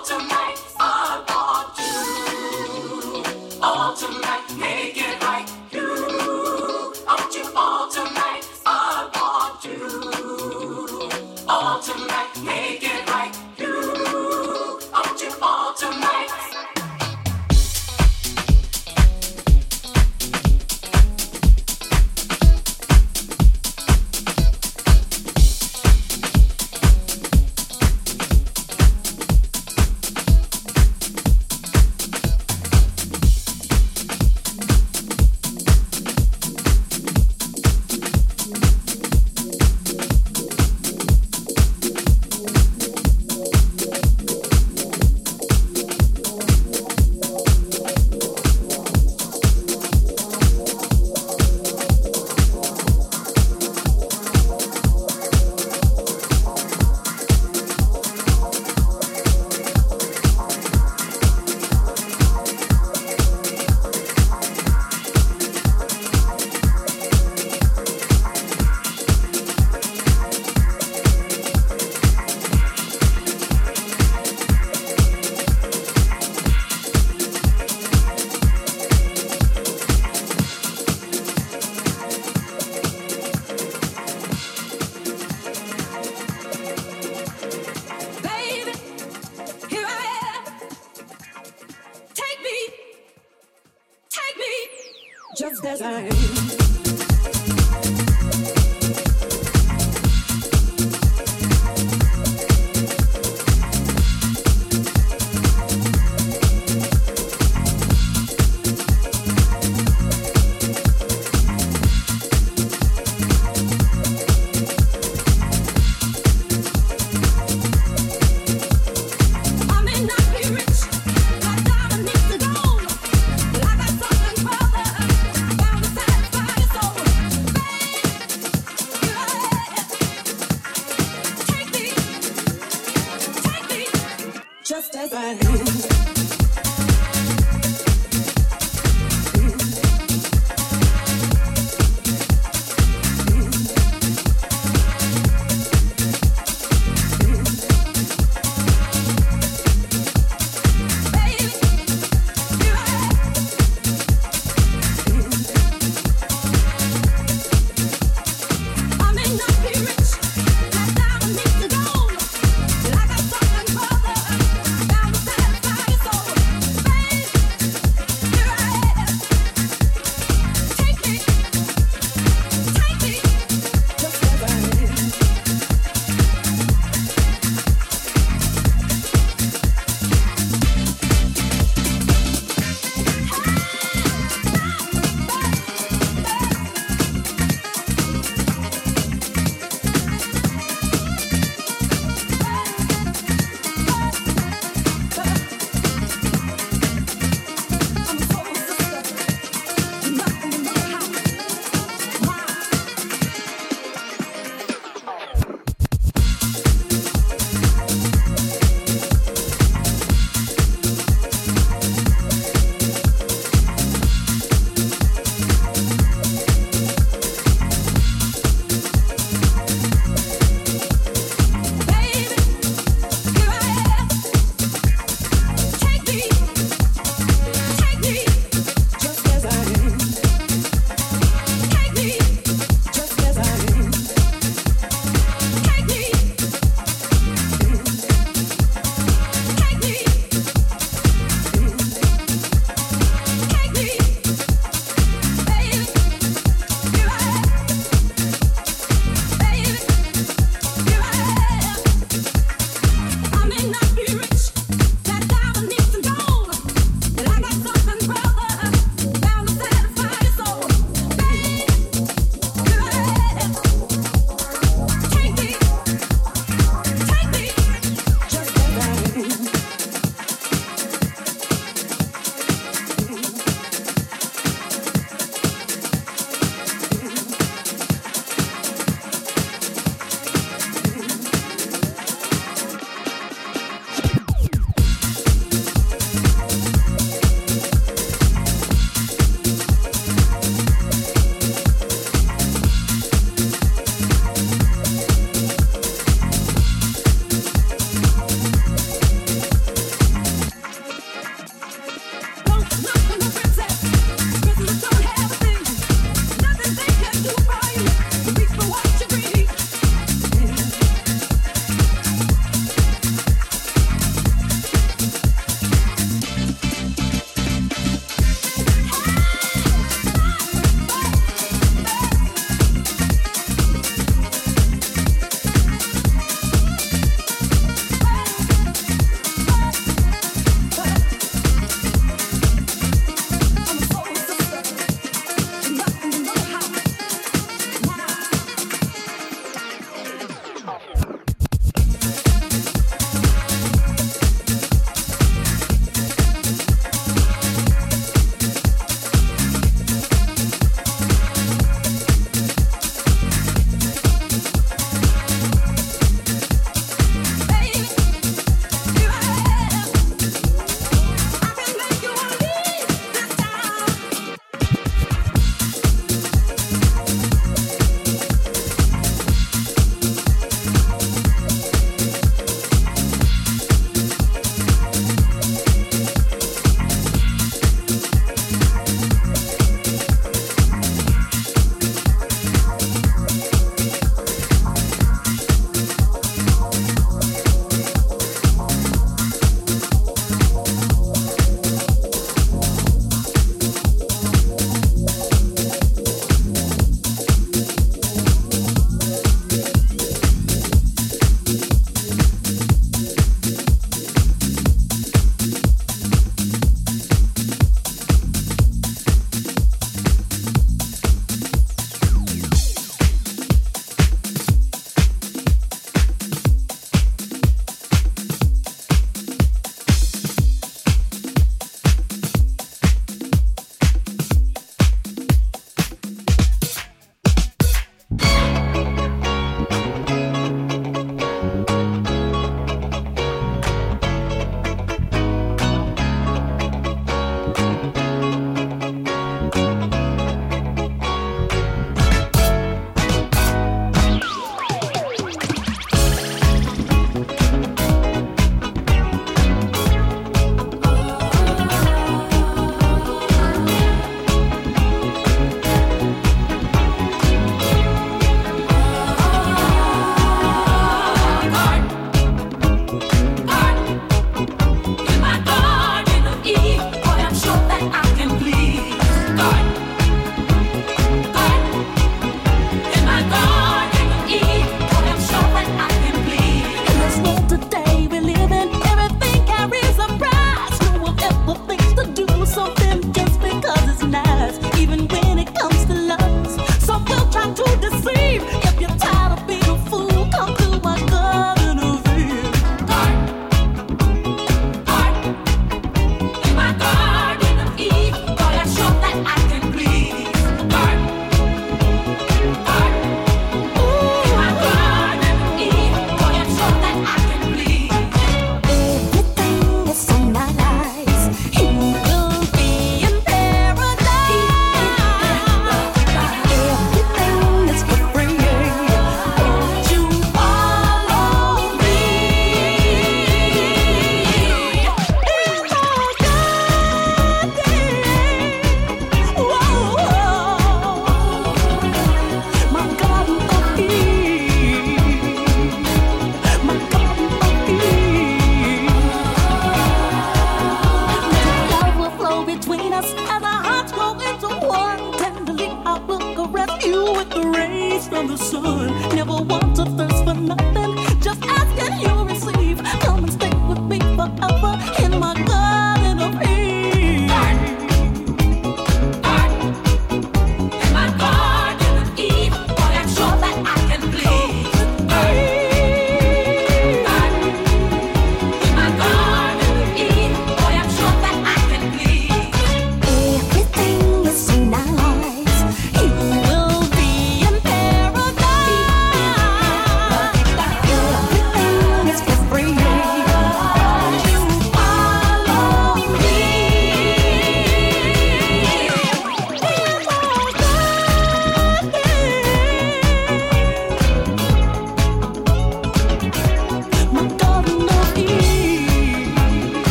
All tonight, I want you. All tonight, naked.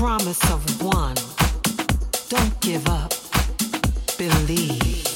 promise of one. Don't give up. Believe.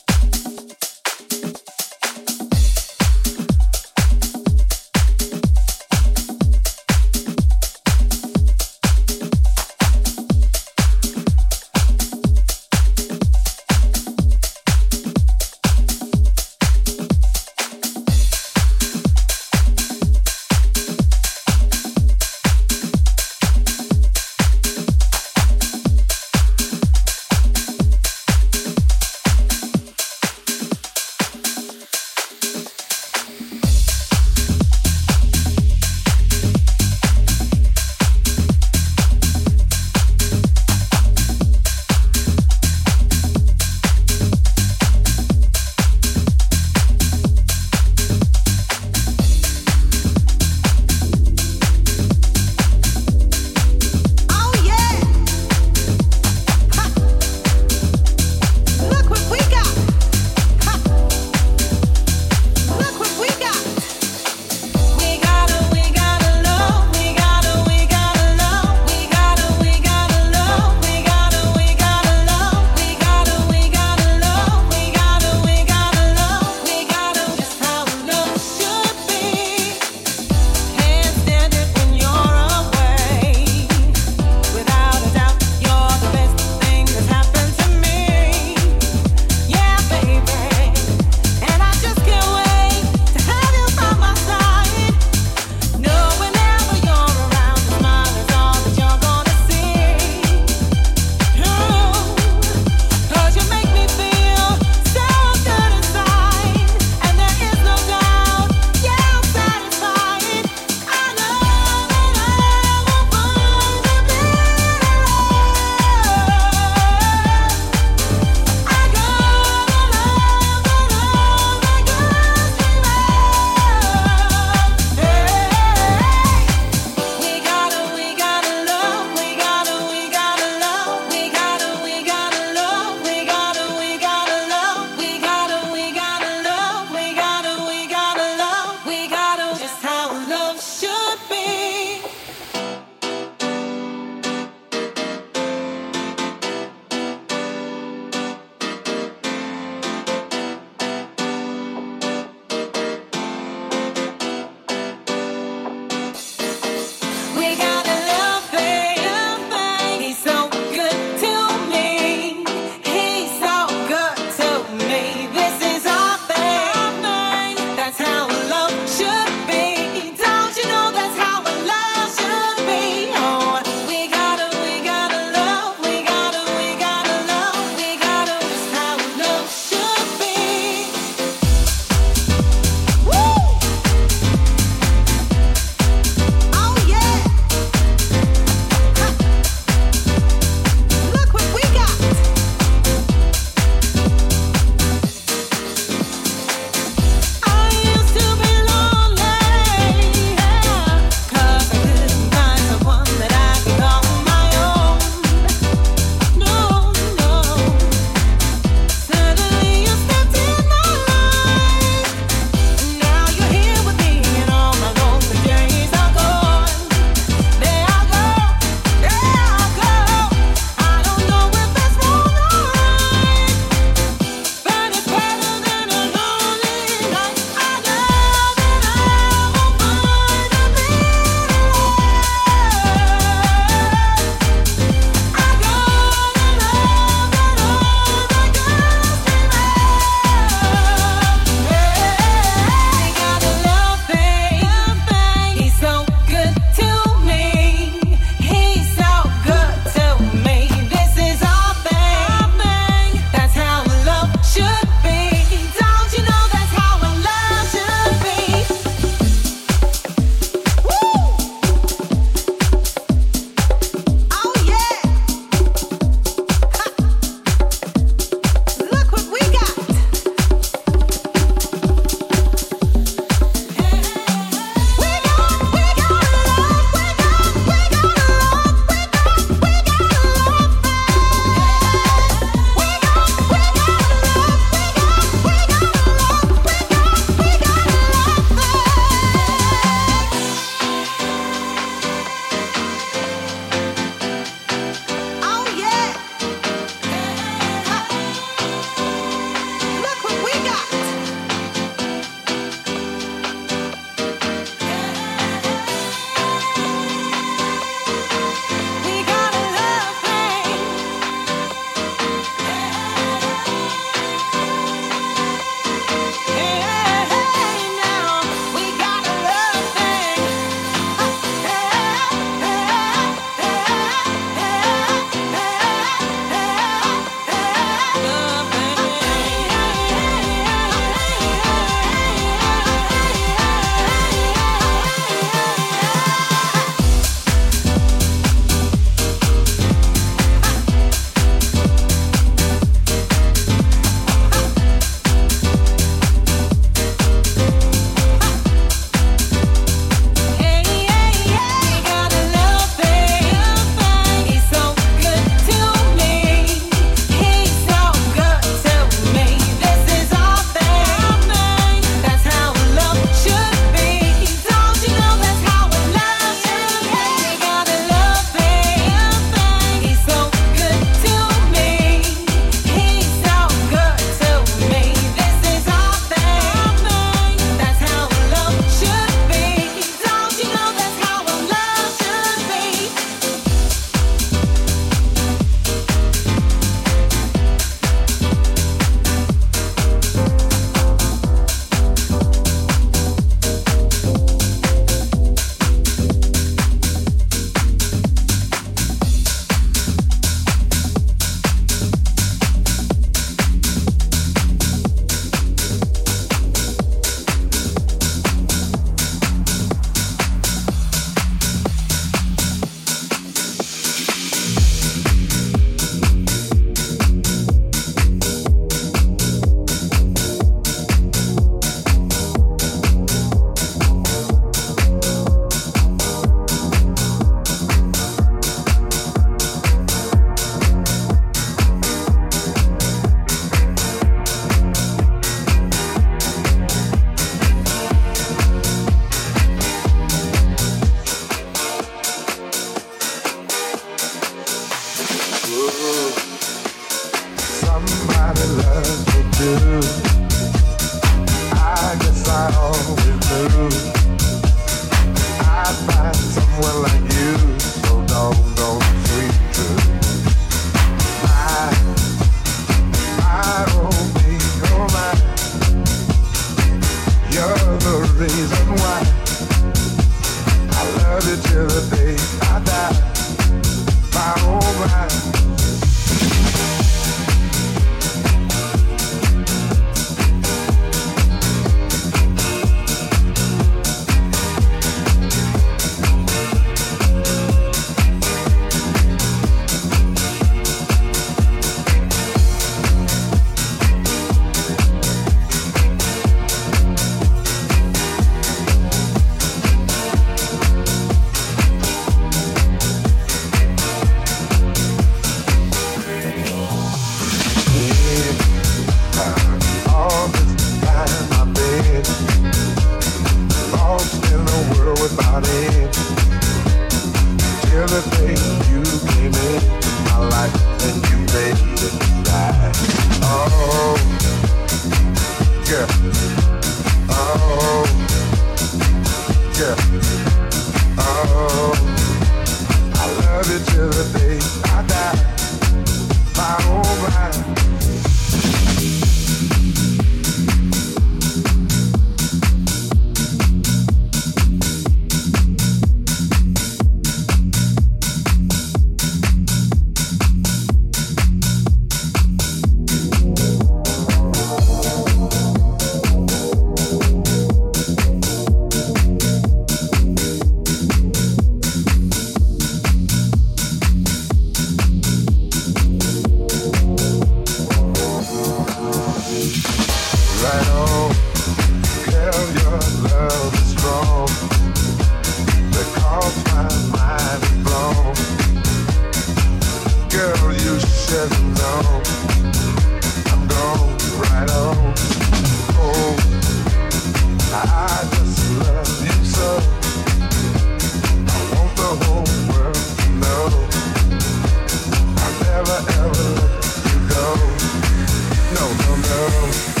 No, no.